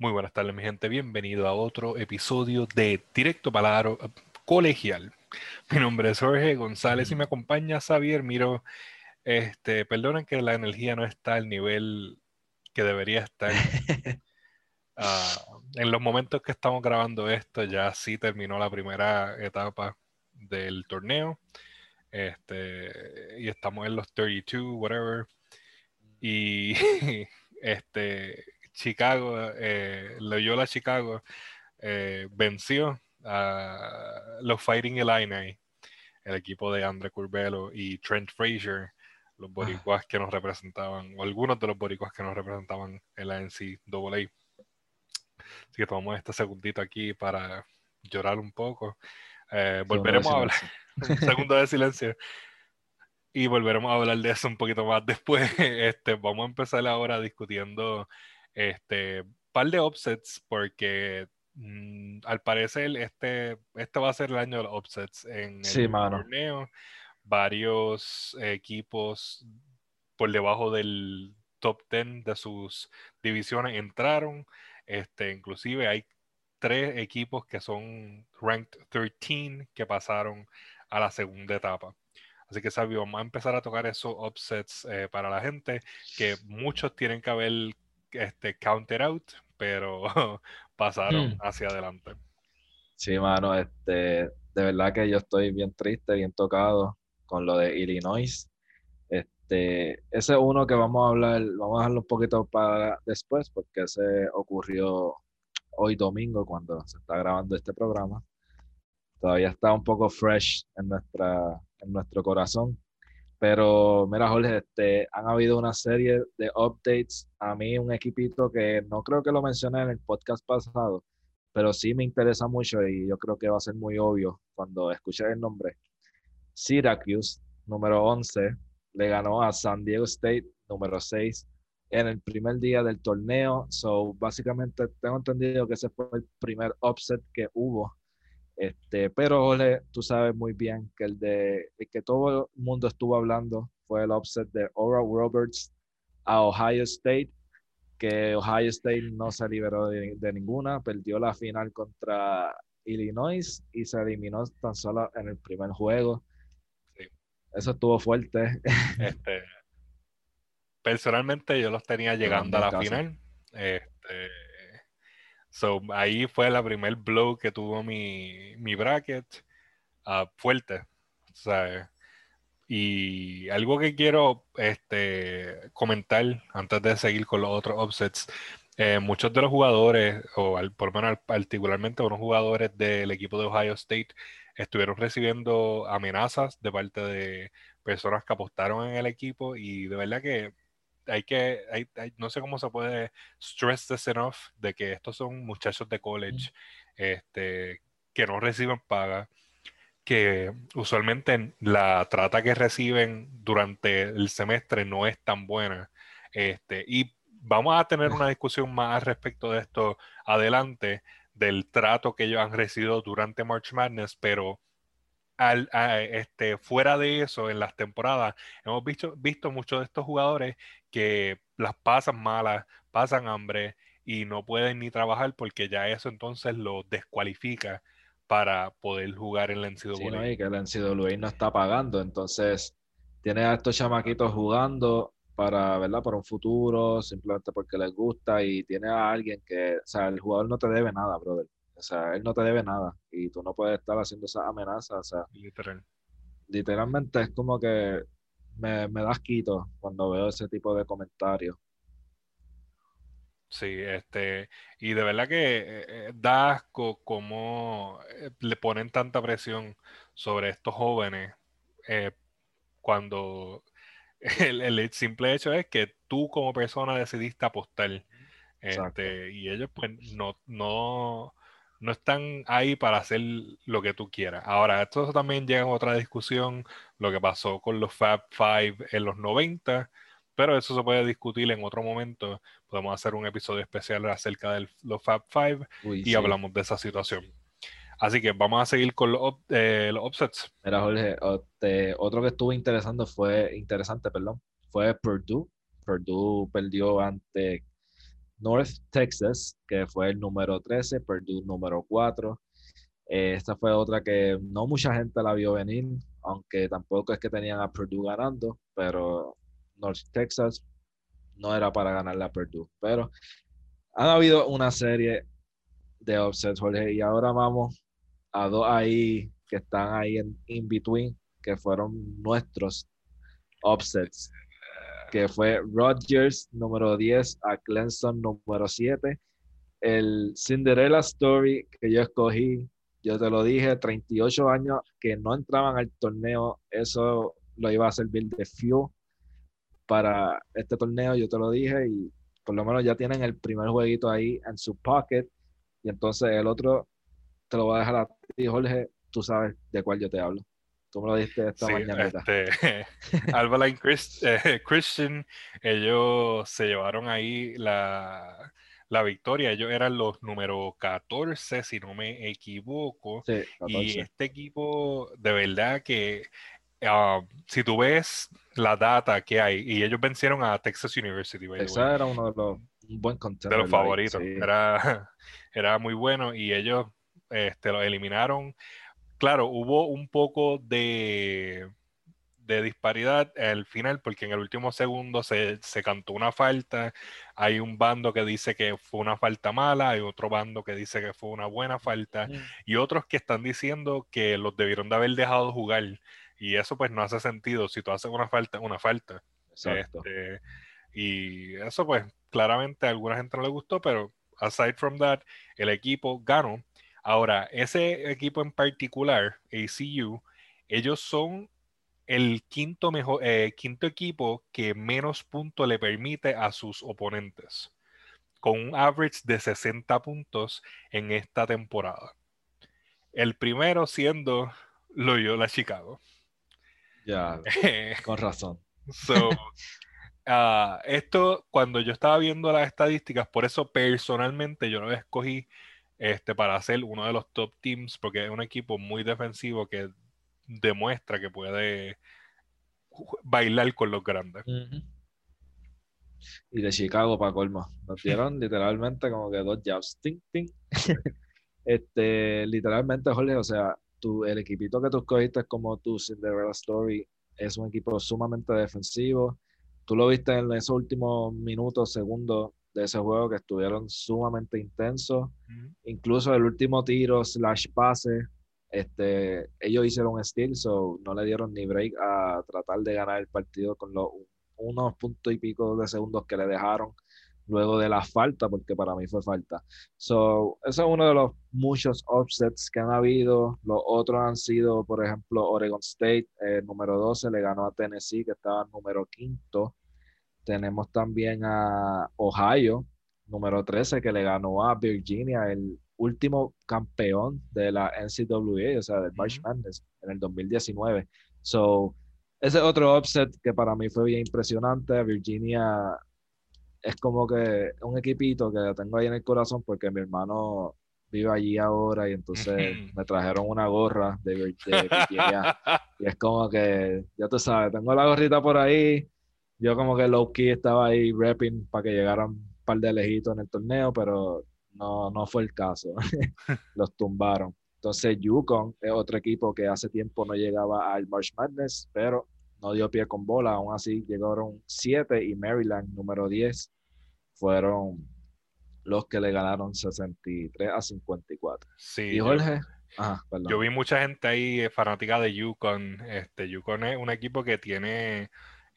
Muy buenas tardes, mi gente. Bienvenido a otro episodio de Directo Palaro Colegial. Mi nombre es Jorge González y me acompaña Xavier Miro. Este, perdonen que la energía no está al nivel que debería estar. Ah, en los momentos que estamos grabando esto, ya sí terminó la primera etapa del torneo. Este, y estamos en los 32, whatever. Y este, Chicago, eh, Loyola Chicago, eh, venció a los Fighting Illini, el equipo de Andre Curbelo y Trent Frazier, los boricuas que nos representaban, o algunos de los boricuas que nos representaban en la NCAA. Así que tomamos este segundito aquí para llorar un poco. Eh, volveremos a hablar. un segundo de silencio. Y volveremos a hablar de eso un poquito más después. Este, vamos a empezar ahora discutiendo este par de offsets porque mm, al parecer este, este va a ser el año de los offsets en el torneo. Varios equipos por debajo del top 10 de sus divisiones entraron. Este, inclusive hay tres equipos que son ranked 13 que pasaron a la segunda etapa. Así que sabio, vamos a empezar a tocar esos offsets eh, para la gente, que muchos tienen que haber este, counter out, pero pasaron mm. hacia adelante. Sí, mano, este, de verdad que yo estoy bien triste, bien tocado con lo de Illinois. Este, ese uno que vamos a hablar, vamos a dejarlo un poquito para después, porque ese ocurrió hoy domingo cuando se está grabando este programa. Todavía está un poco fresh en, nuestra, en nuestro corazón. Pero mira, Jorge, este, han habido una serie de updates. A mí, un equipito que no creo que lo mencioné en el podcast pasado, pero sí me interesa mucho y yo creo que va a ser muy obvio cuando escuche el nombre. Syracuse, número 11, le ganó a San Diego State, número 6, en el primer día del torneo. So, básicamente, tengo entendido que ese fue el primer upset que hubo este, pero Ole, tú sabes muy bien que el de que todo el mundo estuvo hablando fue el upset de Oral Roberts a Ohio State, que Ohio State no se liberó de, ninguna, perdió la final contra Illinois y se eliminó tan solo en el primer juego. Eso estuvo fuerte. Este, personalmente yo los tenía llegando a la final. Este, So, ahí fue la primer blow que tuvo mi, mi bracket uh, fuerte. Y algo que quiero este, comentar antes de seguir con los otros offsets. Eh, muchos de los jugadores, o por lo menos particularmente unos jugadores del equipo de Ohio State, estuvieron recibiendo amenazas de parte de personas que apostaron en el equipo y de verdad que hay que, hay, no sé cómo se puede stress this enough de que estos son muchachos de college este, que no reciben paga, que usualmente la trata que reciben durante el semestre no es tan buena. Este, y vamos a tener una discusión más respecto de esto adelante, del trato que ellos han recibido durante March Madness, pero al, este, fuera de eso, en las temporadas, hemos visto, visto muchos de estos jugadores que las pasan malas, pasan hambre y no pueden ni trabajar porque ya eso entonces lo descualifica para poder jugar en la NCAA. Sí, no, y que la NCAA no está pagando, entonces tiene a estos chamaquitos jugando para, ¿verdad? Para un futuro, simplemente porque les gusta y tiene a alguien que, o sea, el jugador no te debe nada, brother. O sea, él no te debe nada y tú no puedes estar haciendo esas amenazas, o sea. Literal. Literalmente es como que me, me das quito cuando veo ese tipo de comentarios. Sí, este, y de verdad que eh, eh, da asco cómo eh, le ponen tanta presión sobre estos jóvenes cuando el, simple hecho es que tú como persona decidiste apostar. Este, y ellos pues no, no, no están ahí para hacer lo que tú quieras. Ahora, esto también llega a otra discusión, lo que pasó con los Fab Five en los 90, pero eso se puede discutir en otro momento. Podemos hacer un episodio especial acerca de los Fab Five y hablamos de esa situación. Así que vamos a seguir con los, eh, los offsets. Mira, Jorge, otro que estuvo interesante fue, interesante, perdón, fue Purdue. Purdue perdió ante North Texas, que fue el número 13, Purdue número 4. Eh, esta fue otra que no mucha gente la vio venir, aunque tampoco es que tenían a Purdue ganando, pero North Texas no era para ganar la Purdue. Pero han habido una serie de upsets, Jorge, y ahora vamos a dos ahí que están ahí en in between, que fueron nuestros upsets, que fue Rodgers número 10 a Clemson número 7. El Cinderella Story que yo escogí yo te lo dije, 38 años que no entraban al torneo, eso lo iba a servir de fuel para este torneo, yo te lo dije, y por lo menos ya tienen el primer jueguito ahí en su pocket, y entonces el otro te lo voy a dejar a ti, Jorge, tú sabes de cuál yo te hablo. Tú me lo diste esta mañana. Este, eh, Christian, ellos se llevaron ahí la, la victoria. Ellos eran los número 14, si no me equivoco. y este equipo, de verdad que ah, si tú ves la data que hay, y ellos vencieron a Texas University. Esa era uno de los, un buen de los favoritos. Era, era muy bueno y ellos este, lo eliminaron. Claro, hubo un poco de de disparidad al final, porque en el último segundo se, cantó una falta, hay un bando que dice que fue una falta mala, hay otro bando que dice que fue una buena falta, y otros que están diciendo que los debieron de haber dejado jugar, y eso pues no hace sentido, si tú haces una falta, una falta. Este, y eso pues claramente a alguna gente no le gustó, pero aside from that, el equipo ganó. Ahora, ese equipo en particular, ACU, ellos son el quinto, mejor, eh, quinto equipo que menos puntos le permite a sus oponentes, con un average de 60 puntos en esta temporada. El primero siendo Loyola Chicago. Ya, con razón. Ah, esto, cuando yo estaba viendo las estadísticas, por eso personalmente yo lo escogí este, para ser uno de los top teams, porque es un equipo muy defensivo que demuestra que puede bailar con los grandes. Y de Chicago para colmo. Nos dieron literalmente como que dos jabs. este, literalmente, Jorge, o sea, tú, el equipito que tú escogiste como tu Cinderella Story es un equipo sumamente defensivo. Tú lo viste en esos últimos minutos, segundos de ese juego que estuvieron sumamente intensos. Incluso el último tiro slash pase este, ellos hicieron un steal, so no le dieron ni break a tratar de ganar el partido con los unos puntos y pico de segundos que le dejaron luego de la falta, porque para mí fue falta. So, eso es uno de los muchos offsets que han habido. Los otros han sido, por ejemplo, Oregon State, eh, número 12, le ganó a Tennessee, que estaba número quinto. Tenemos también a Ohio, número 13, que le ganó a Virginia, el último campeón de la NCAA, o sea, del March Madness, en el 2019. So, ese otro upset que para mí fue bien impresionante. Virginia es como que un equipito que tengo ahí en el corazón porque mi hermano vive allí ahora y entonces me trajeron una gorra de, Virginia. y es como que, ya tú sabes, tengo la gorrita por ahí. Yo como que low key estaba ahí rapping para que llegaran un par de lejitos en el torneo, pero no, no fue el caso. Los tumbaron. Entonces, Yukon es otro equipo que hace tiempo no llegaba al March Madness, pero no dio pie con bola. Aún así, llegaron 7 y Maryland, número 10, fueron los que le ganaron 63 a 54. Sí, y Jorge. Yo, vi mucha gente ahí eh, fanática de Yukon. Este, Yukon es un equipo que tiene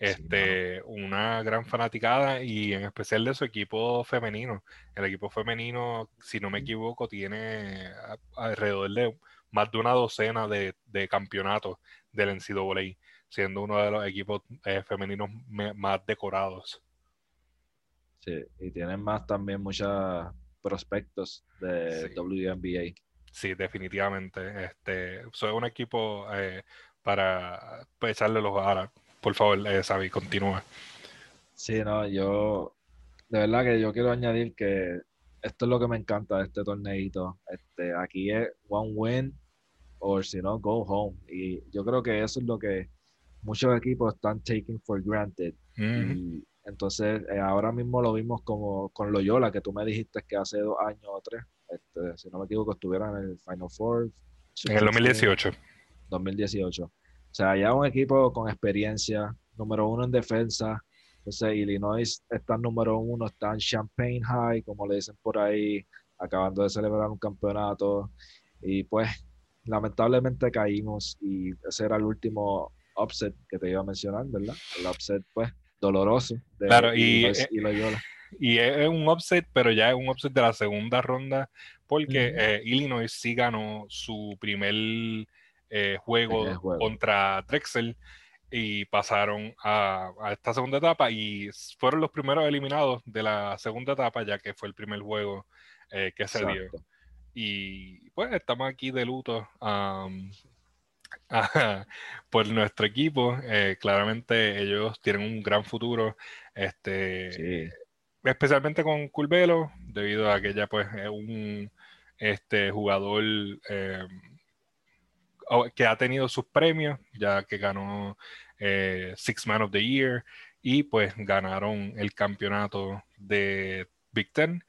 este, una gran fanaticada y en especial de su equipo femenino. El equipo femenino, si no me equivoco, tiene alrededor de más de una docena de, campeonatos del NCAA, siendo uno de los equipos eh, femeninos más decorados. Sí, y tienen más también muchos prospectos de WNBA. Sí, definitivamente. Este, soy un equipo eh, para echarle los aras por favor, eh, continúa. Sí, no, yo, de verdad que yo quiero añadir que esto es lo que me encanta de este torneito. Este, aquí es one win o si no, go home. Y yo creo que eso es lo que muchos equipos están taking for granted. Y Entonces, eh, ahora mismo lo vimos como con Loyola, que tú me dijiste que hace dos años o tres, este, si no me equivoco, estuvieron en el Final Four. En el 2018. 2018. O sea, ya un equipo con experiencia, número uno en defensa. Entonces, Illinois está número uno, está en Champagne High, como le dicen por ahí, acabando de celebrar un campeonato. Y pues, lamentablemente caímos y ese era el último upset que te iba a mencionar, ¿verdad? El upset, pues, doloroso. De claro, y, y, es un upset, pero ya es un upset de la segunda ronda, porque eh, Illinois sí ganó su primer eh, juego, contra Drexel y pasaron a, esta segunda etapa y fueron los primeros eliminados de la segunda etapa, ya que fue el primer juego eh, que se dio. Y pues estamos aquí de luto por nuestro equipo. Eh, claramente ellos tienen un gran futuro. Este, Especialmente con Culvelo, debido a que ella pues es un este, jugador eh, que ha tenido sus premios, ya que ganó eh, Six Man of the Year y pues ganaron el campeonato de Big Ten.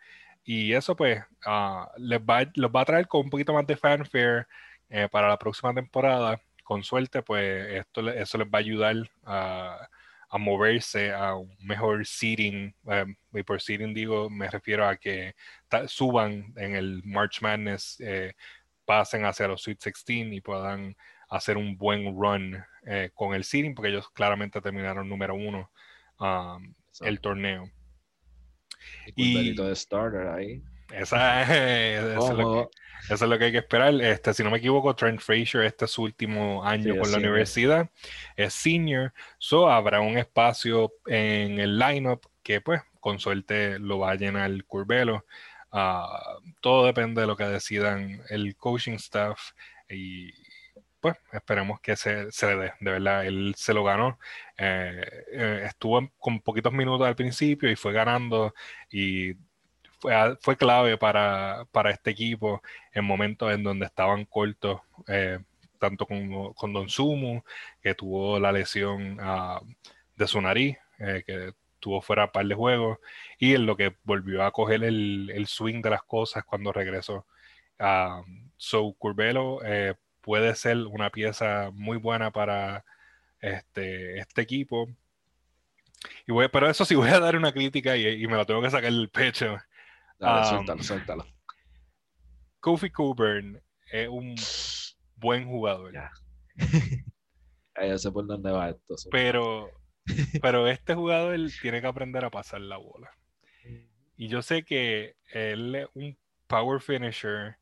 Y eso pues uh, les va, los va a traer con un poquito más de fanfare eh, para la próxima temporada. Con suerte, pues esto, eso les va a ayudar a, moverse a un mejor seating. Eh, y por seating digo, me refiero a que suban en el March Madness, eh, pasen hacia los Sweet 16 y puedan hacer un buen run con el seating, porque ellos claramente terminaron número uno um, el torneo. Y, de starter ahí. Esa es, eso, es lo que, hay que esperar. Este, si no me equivoco, Trent Frazier, este es su último año con la universidad, es senior, so habrá un espacio en el lineup que pues con suerte lo va a llenar el Ah, todo depende de lo que decidan el coaching staff y pues esperemos que se, se le dé, de verdad, él se lo ganó, eh, eh, estuvo con poquitos minutos al principio y fue ganando y fue, clave para, este equipo en momentos en donde estaban cortos, eh, tanto con, con, Don Sumu, que tuvo la lesión ah, de su nariz, eh, que tuvo fuera un par de juegos, y en lo que volvió a coger el, swing de las cosas cuando regresó. Uh, so Curvelo eh, puede ser una pieza muy buena para este, este equipo. Y voy, pero eso sí voy a dar una crítica y, y me la tengo que sacar del pecho. Dale, suéltalo, suéltalo. Kofi Coburn es un buen jugador. Ya. ya sé por dónde va esto. Pero, pero este jugador tiene que aprender a pasar la bola. Y yo sé que él es un power finisher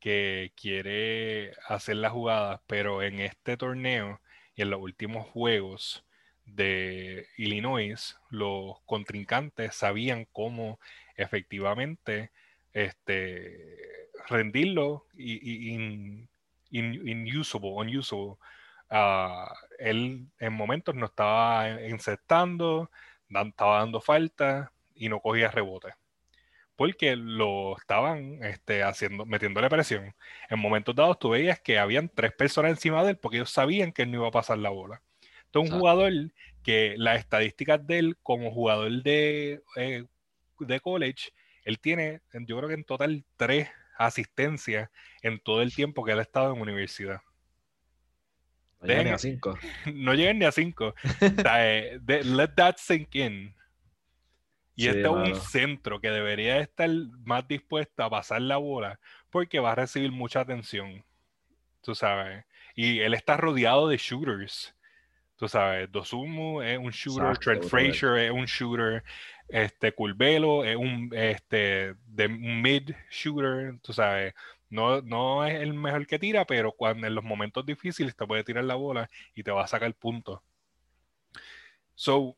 que quiere hacer las jugadas, pero en este torneo y en los últimos juegos de Illinois, los contrincantes sabían cómo efectivamente este, rendirlo y, in, inusable, unusable. Ah, él en momentos no estaba insertando, estaba dando falta y no cogía rebote. Porque lo estaban este, haciendo, metiéndole presión. En momentos dados tú veías que habían tres personas encima de él porque ellos sabían que él no iba a pasar la bola. Entonces, un jugador que las estadísticas de él como jugador de eh, de college, él tiene, yo creo que en total tres asistencias en todo el tiempo que él ha estado en universidad. No llegan ni a cinco. No llegan ni a cinco. Eh, let that sink in. Y este es un centro que debería estar más dispuesto a pasar la bola porque va a recibir mucha atención. Tú sabes. Y él está rodeado de shooters. Tú sabes, Dosumu es un shooter, Trent Frazier es un shooter, este Culvelo es un este de mid shooter, tú sabes, no, no es el mejor que tira, pero cuando en los momentos difíciles te puede tirar la bola y te va a sacar punto So,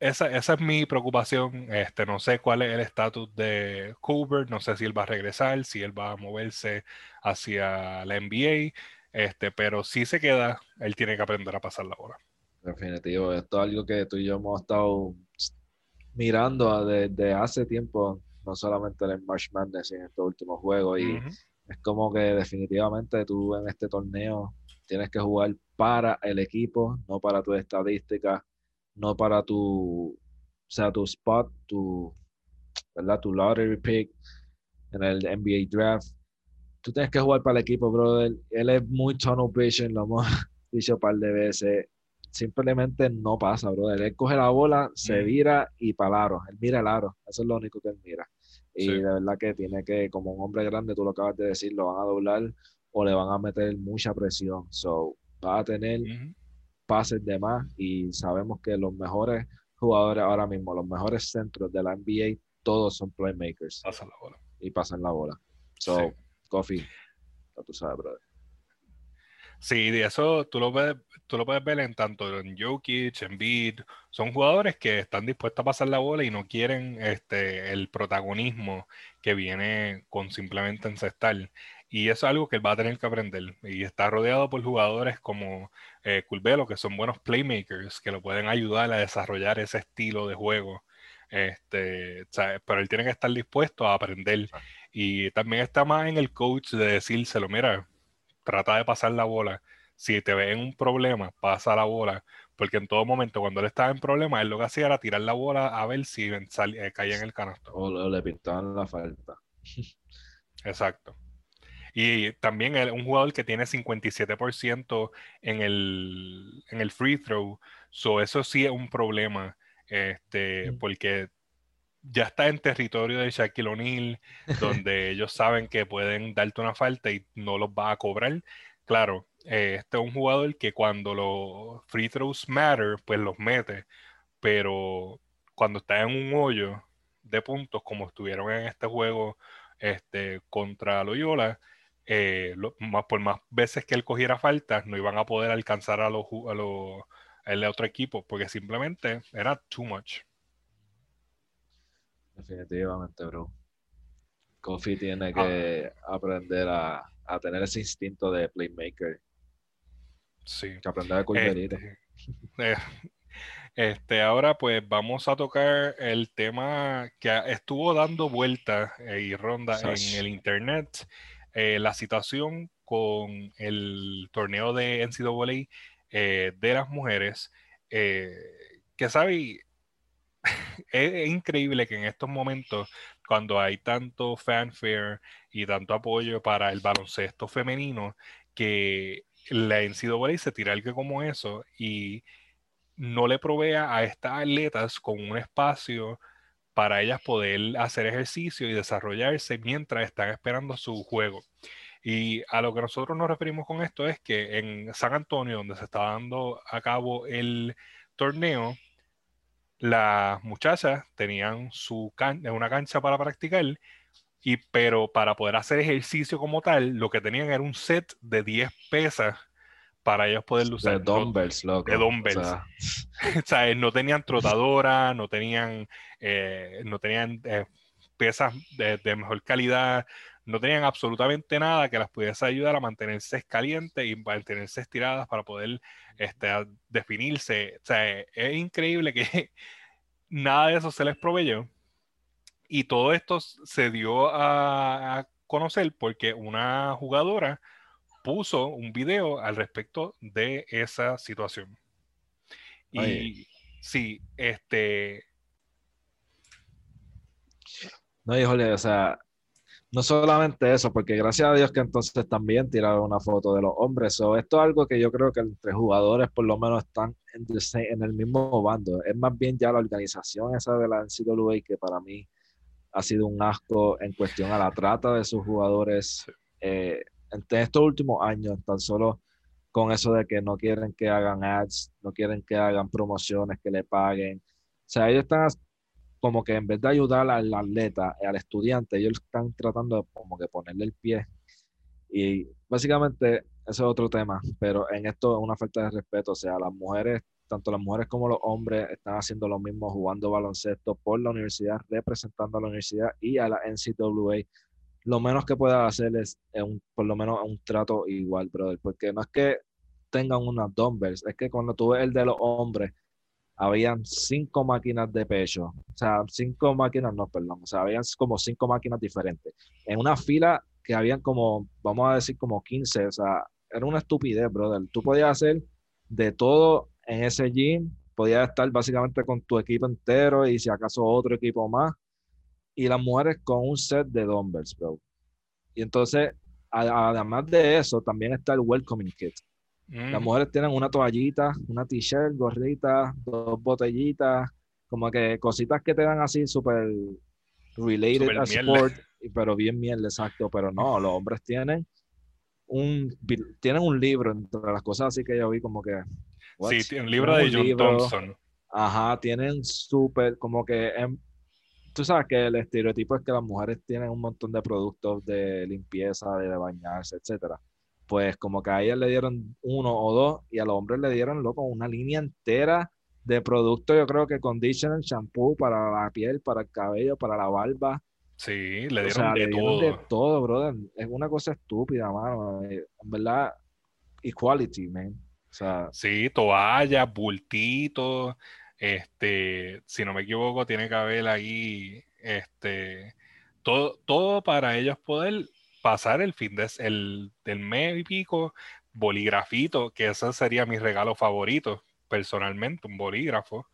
esa, esa es mi preocupación. Este, no sé cuál es el estatus de Cooper, no sé si él va a regresar, si él va a moverse hacia la NBA, este, pero si se queda, él tiene que aprender a pasar la bola. Definitivo, esto es algo que tú y yo hemos estado mirando desde hace tiempo, no solamente en el March Madness, en estos últimos juegos. Y es como que definitivamente tú en este torneo tienes que jugar para el equipo, no para tu estadística, no para tu sea tu spot, tu, ¿verdad? Tu lottery pick en el NBA draft, tú tienes que jugar para el equipo, brother. Él es muy tunnel vision, lo hemos dicho un par de veces. Simplemente no pasa, brother. Él coge la bola, se mm. vira y para aro. Él mira el aro. Eso es lo único que él mira. Y de verdad que tiene que, como un hombre grande, tú lo acabas de decir, lo van a doblar o le van a meter mucha presión. So, va a tener pases de más y sabemos que los mejores jugadores ahora mismo, los mejores centros de la NBA, todos son playmakers. Pasan la bola. Y pasan la bola. So, Coffee, tú sabes, brother. Sí, de eso tú lo, puedes, tú lo puedes ver en tanto en Jokic, en Beat. Son jugadores que están dispuestos a pasar la bola y no quieren este, el protagonismo que viene con simplemente encestar. Y eso es algo que él va a tener que aprender. Y está rodeado por jugadores como eh, que son buenos playmakers, que lo pueden ayudar a desarrollar ese estilo de juego. Este, pero él tiene que estar dispuesto a aprender. Y también está más en el coach de decírselo, mira, trata de pasar la bola. Si te ven un problema, pasa la bola. Porque en todo momento, cuando él estaba en problema, él lo que hacía era tirar la bola a ver si eh, caía en el canasto. O le pintaban la falta. Exacto. Y también un jugador que tiene 57% en el, en el free throw. So eso sí es un problema. Este, porque ya está en territorio de Shaquille O'Neal, donde ellos saben que pueden darte una falta y no los va a cobrar. Claro, eh, este es un jugador que cuando los free throws matter, pues los mete, pero cuando está en un hoyo de puntos, como estuvieron en este juego este, contra Loyola, eh, más, por más veces que él cogiera faltas, no iban a poder alcanzar a los, a los el otro equipo, porque simplemente era too much. Definitivamente, bro. Kofi tiene que ah. aprender a, tener ese instinto de playmaker. Sí. Que aprender a este, eh, este, ahora pues vamos a tocar el tema que estuvo dando vueltas eh, y ronda en el internet. Eh, la situación con el torneo de NCAA de las mujeres. que sabe, es, increíble que en estos momentos, cuando hay tanto fanfare y tanto apoyo para el baloncesto femenino, que la NCAA se tira algo como eso y no le provea a estas atletas con un espacio para ellas poder hacer ejercicio y desarrollarse mientras están esperando su juego. Y a lo que nosotros nos referimos con esto es que en San Antonio, donde se está dando a cabo el torneo, las muchachas tenían su una cancha para practicar, y, pero para poder hacer ejercicio como tal, lo que tenían era un set de 10 pesas para ellos poder usar. De dumbbells, loco. De dumbbells. O sea, no tenían trotadora, no tenían, eh, no tenían eh, pesas de, mejor calidad, no tenían absolutamente nada que las pudiese ayudar a mantenerse calientes y mantenerse estiradas para poder este, definirse. O sea, es increíble que nada de eso se les proveyó. Y todo esto se dio a, conocer porque una jugadora puso un video al respecto de esa situación. Y sí, este. No, híjole, o sea, no solamente eso, porque gracias a Dios que entonces también tiraron una foto de los hombres. o esto es algo que yo creo que entre jugadores por lo menos están en, el mismo bando. Es más bien ya la organización esa de la NCAA que para mí ha sido un asco en cuestión a la trata de sus jugadores eh, en estos últimos años, tan solo con eso de que no quieren que hagan ads, no quieren que hagan promociones, que le paguen. O sea, ellos están como que en vez de ayudar al atleta, al estudiante, ellos están tratando de como que ponerle el pie. Y básicamente ese es otro tema, pero en esto es una falta de respeto, o sea, las mujeres, tanto las mujeres como los hombres están haciendo lo mismo, jugando baloncesto por la universidad, representando a la universidad y a la NCAA. Lo menos que pueda hacer es, un, por lo menos un trato igual, brother, porque no es que tengan unas dumbbells, es que cuando tú ves el de los hombres, habían cinco máquinas de pecho, o sea, cinco máquinas, no, perdón, o sea, habían como cinco máquinas diferentes, en una fila que habían como, vamos a decir, como 15, o sea, era una estupidez, brother. Tú podías hacer de todo en ese gym, podías estar básicamente con tu equipo entero y si acaso otro equipo más. Y las mujeres con un set de dumbbells, bro. Y entonces, además de eso, también está el welcoming kit. Las mm. mujeres tienen una toallita, una t-shirt, gorrita, dos botellitas, como que cositas que te dan así súper related a sport, pero bien miel, exacto. Pero no, los hombres tienen un, tienen un libro entre las cosas así que yo vi como que... Sí, un libro de John Thompson. Ajá, tienen súper, como que... tú sabes que el estereotipo es que las mujeres tienen un montón de productos de limpieza, de, bañarse, etcétera. Pues como que a ellas le dieron uno o dos y a los hombres le dieron, loco, una línea entera de productos, yo creo que conditioner, shampoo para la piel, para el cabello, para la barba, Sí, le dieron, de, todo. de todo. brother. Es una cosa estúpida, mano. Eh, en verdad, equality, man. O sea, sí, toallas, bultitos. Este, si no me equivoco, tiene que haber ahí, este, todo, todo para ellos poder pasar el fin de el, del mes y pico, boligrafito, que ese sería mi regalo favorito, personalmente, un bolígrafo.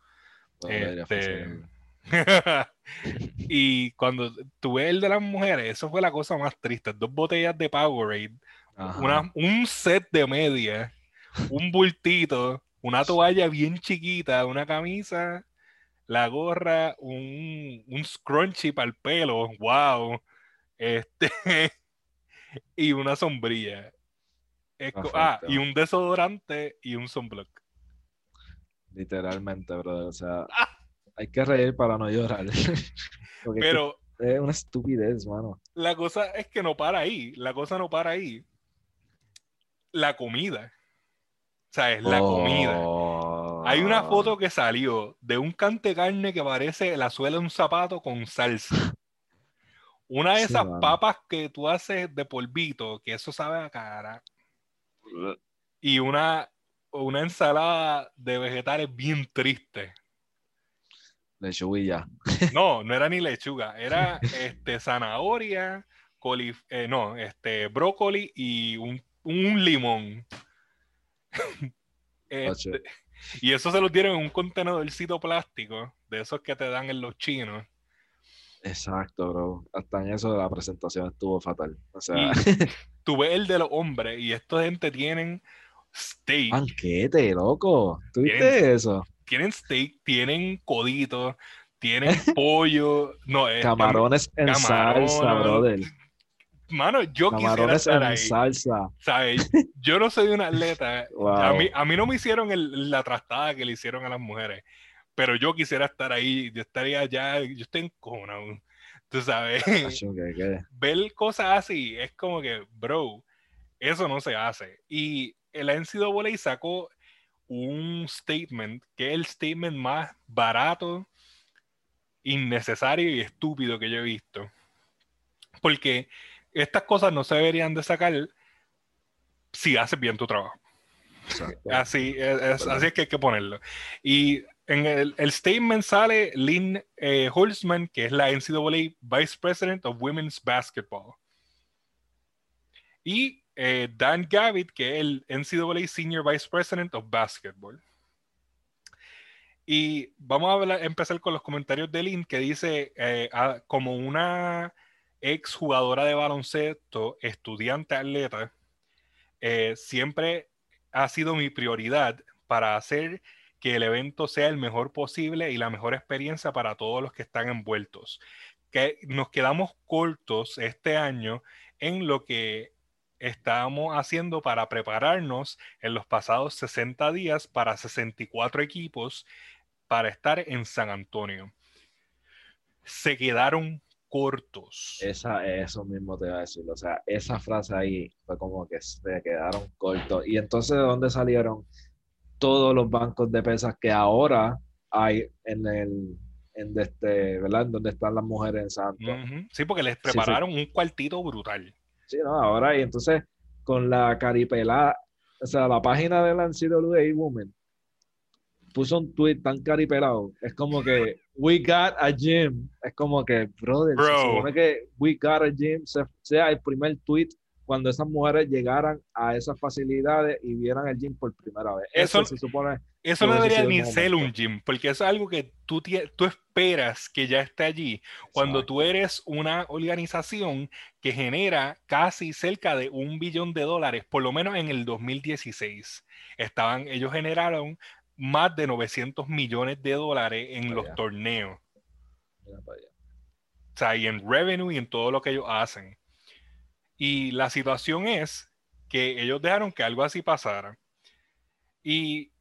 Este, y cuando tuve el de las mujeres, eso fue la cosa más triste. Dos botellas de Powerade, una, un set de media, un bultito, una toalla bien chiquita, una camisa, la gorra, un, un scrunchie para el pelo, wow. Este, y una sombrilla. ah, y un desodorante y un sunblock. Literalmente, brother. O sea, hay que reír para no llorar. Pero es una estupidez, mano. La cosa es que no para ahí. La cosa no para ahí. La comida. O sea, es la comida. Hay una oh. foto que salió de un cante carne que parece la suela de un zapato con salsa. Una de esas papas que tú haces de polvito, que eso sabe a cara. Y una, una ensalada de vegetales bien triste. Lechuguilla. No, no era ni lechuga, era este, zanahoria, eh, no, este, brócoli y un, limón. Este, y eso se lo dieron en un contenedorcito plástico, de esos que te dan en los chinos. Exacto, bro. Hasta en eso de la presentación estuvo fatal. O sea, tú ves el de los hombres y esta gente tienen steak. Banquete, loco. ¿Tú viste eso? tienen steak, tienen codito, tienen pollo, no, camarones en salsa, brother. Mano, yo quisiera estar en salsa. ¿Sabes? Yo no soy un atleta. a, mí, a mí no me hicieron la trastada que le hicieron a las mujeres, pero yo quisiera estar ahí. Yo estaría ya, yo estoy en cona. Tú sabes. Ver cosas así es como que, bro, eso no se hace. Y el NCAA sacó un statement que es el statement más barato, innecesario y estúpido que yo he visto. Porque estas cosas no se deberían de sacar si haces bien tu trabajo. Así es, así es que hay que ponerlo. Y en el, statement sale Lynn eh, Holzman, que es la NCAA Vice President of Women's Basketball. Y eh, Dan Gavitt, que es el NCAA Senior Vice President of Basketball. Y vamos a empezar con los comentarios de Lynn, que dice, eh, como una ex jugadora de baloncesto, estudiante atleta, eh, siempre ha sido mi prioridad para hacer que el evento sea el mejor posible y la mejor experiencia para todos los que están envueltos. Que nos quedamos cortos este año en lo que estábamos haciendo para prepararnos en los pasados 60 días para 64 equipos para estar en San Antonio. Se quedaron cortos. Esa, eso mismo te iba a decir. O sea, esa frase ahí fue como que se quedaron cortos. Y entonces, ¿de dónde salieron todos los bancos de pesas que ahora hay en el, en este, ¿verdad? donde están las mujeres en Santo. Sí, porque les prepararon un cuartito brutal. Sí, no, ahora y entonces con la caripelada, o sea, la página de la NCAA Women puso un tweet tan caripelado, es como que we got a gym, es como que, brother, se supone que we got a gym sea el primer tweet cuando esas mujeres llegaran a esas facilidades y vieran el gym por primera vez. Eso, se supone. Eso no debería ni ser un gym, porque es algo que tú, tú esperas que ya esté allí. Cuando tú eres una organización que genera casi cerca de un billón de dólares, por lo menos en el 2016, estaban, ellos generaron más de 900 millones de dólares en los torneos. O sea, y en revenue y en todo lo que ellos hacen. Y la situación es que ellos dejaron que algo así pasara. Y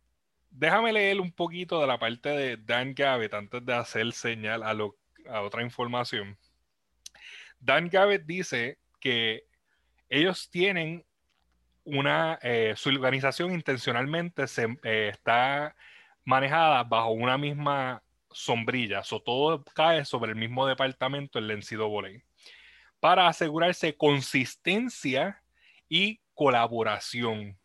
déjame leer un poquito de la parte de Dan Gavitt antes de hacer señal a, lo, a otra información. Dan Gavitt dice que ellos tienen una, eh, su organización intencionalmente se, eh, está manejada bajo una misma sombrilla, o todo cae sobre el mismo departamento, el Lencido Voley, para asegurarse consistencia y colaboración.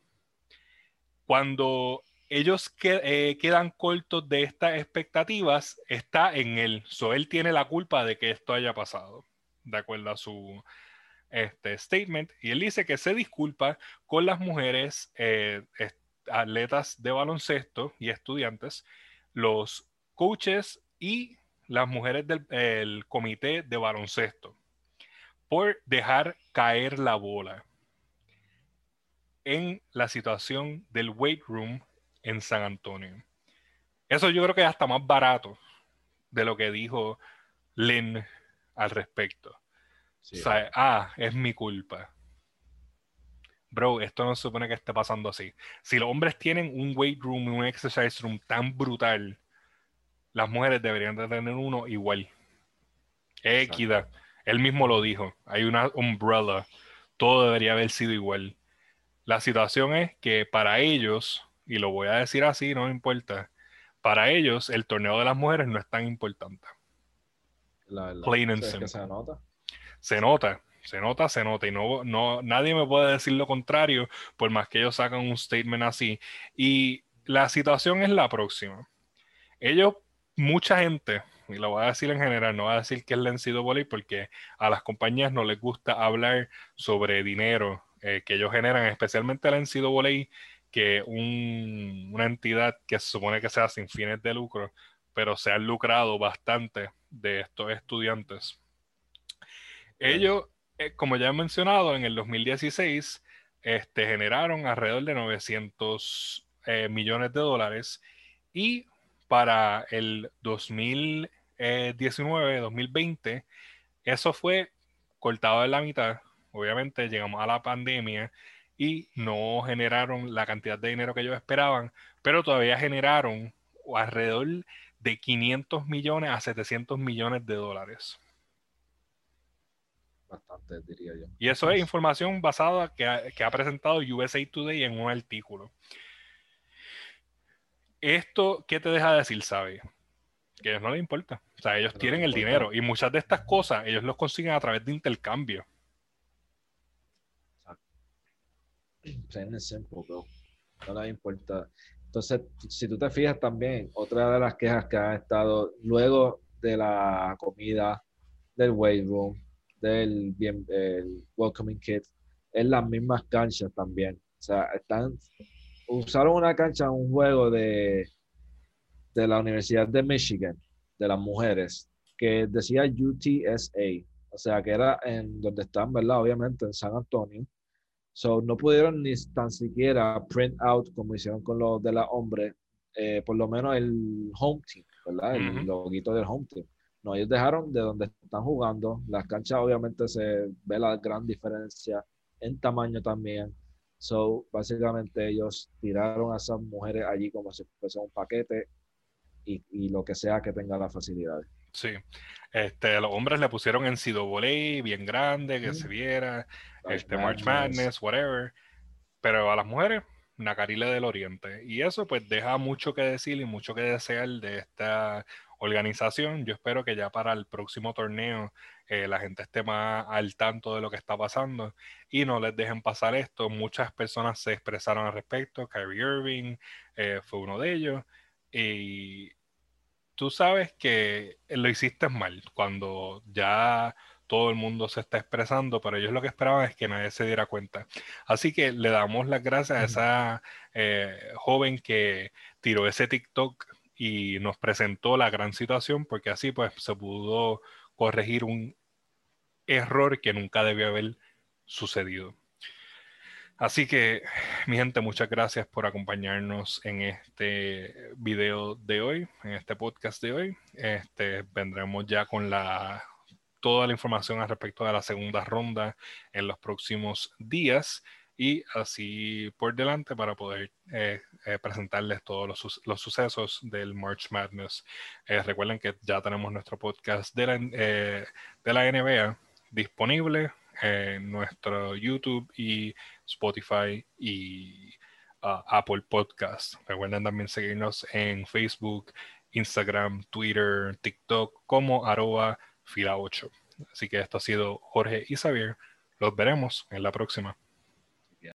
Cuando ellos eh, quedan cortos de estas expectativas, está en él. So, él tiene la culpa de que esto haya pasado, de acuerdo a su este statement. Y él dice que se disculpa con las mujeres eh, atletas de baloncesto y estudiantes, los coaches y las mujeres del comité de baloncesto por dejar caer la bola en la situación del weight room en San Antonio. Eso yo creo que es hasta más barato de lo que dijo Lynn al respecto. ah, es mi culpa. Bro, esto no se supone que esté pasando así. Si los hombres tienen un weight room y un exercise room tan brutal las mujeres deberían de tener uno igual. Equidad. Él mismo lo dijo. Hay una umbrella. Todo debería haber sido igual. La situación es que para ellos, y lo voy a decir así, no importa, para ellos el torneo de las mujeres no es tan importante. Plain and simple. se nota. Se nota, se nota, se nota. Y no, no, nadie me puede decir lo contrario, por más que ellos sacan un statement así. Y la situación es la próxima. Ellos mucha gente, y lo voy a decir en general, no voy a decir que es Lencido Volley porque a las compañías no les gusta hablar sobre dinero eh, que ellos generan, especialmente Lencido Volley, que un, una entidad que se supone que sea sin fines de lucro, pero se han lucrado bastante de estos estudiantes. Ellos, eh, como ya he mencionado, en el 2016 este, generaron alrededor de 900 eh, millones de dólares y para el 2019, 2020, eso fue cortado en la mitad. Obviamente llegamos a la pandemia y no generaron la cantidad de dinero que ellos esperaban, pero todavía generaron alrededor de 500 millones a 700 millones de dólares. Bastante, diría yo. Y eso es información basada que que ha presentado USA Today en un artículo. ¿Esto qué te deja decir, sabe? Que a ellos no les importa. O sea, ellos tienen el dinero y muchas de estas cosas ellos los consiguen a través de intercambio. Simple, No les importa. Entonces, si tú te fijas también, otra de las quejas que han estado luego de la comida, del weight room, del bien, el welcoming kit, es las mismas canchas también. O sea, están usaron una cancha, un juego de, de la Universidad de Michigan, de las mujeres, que decía UTSA, o sea, que era en donde están, ¿verdad? Obviamente en San Antonio. So, no pudieron ni tan siquiera print out como hicieron con los de la hombre, eh, por lo menos el home team, ¿verdad? El loguito del home team. No, ellos dejaron de donde están jugando. Las canchas obviamente se ve la gran diferencia en tamaño también. So, básicamente ellos tiraron a esas mujeres allí como si fuese un paquete y, y lo que sea que tenga las facilidades. Sí, este, los hombres le pusieron en volei bien grande, que se viera, este, March Madness, whatever, pero a las mujeres, Nacarile del Oriente. Y eso pues deja mucho que decir y mucho que desear de esta organización. Yo espero que ya para el próximo torneo eh, la gente esté más al tanto de lo que está pasando y no les dejen pasar esto. Muchas personas se expresaron al respecto. Kyrie Irving eh, fue uno de ellos. Y tú sabes que lo hiciste mal cuando ya todo el mundo se está expresando, pero ellos lo que esperaban es que nadie se diera cuenta. Así que le damos las gracias a esa eh, joven que tiró ese TikTok y nos presentó la gran situación, porque así pues se pudo corregir un error que nunca debió haber sucedido. Así que, mi gente, muchas gracias por acompañarnos en este video de hoy, en este podcast de hoy. Este, vendremos ya con la, toda la información al respecto de la segunda ronda en los próximos días y así por delante para poder eh, eh, presentarles todos los, sucesos del March Madness. Eh, recuerden que ya tenemos nuestro podcast de la, de la NBA disponible en nuestro YouTube y Spotify y uh, Apple Podcast. Recuerden también seguirnos en Facebook, Instagram, Twitter, TikTok como arroba fila 8. Así que esto ha sido Jorge y Xavier. Los veremos en la próxima.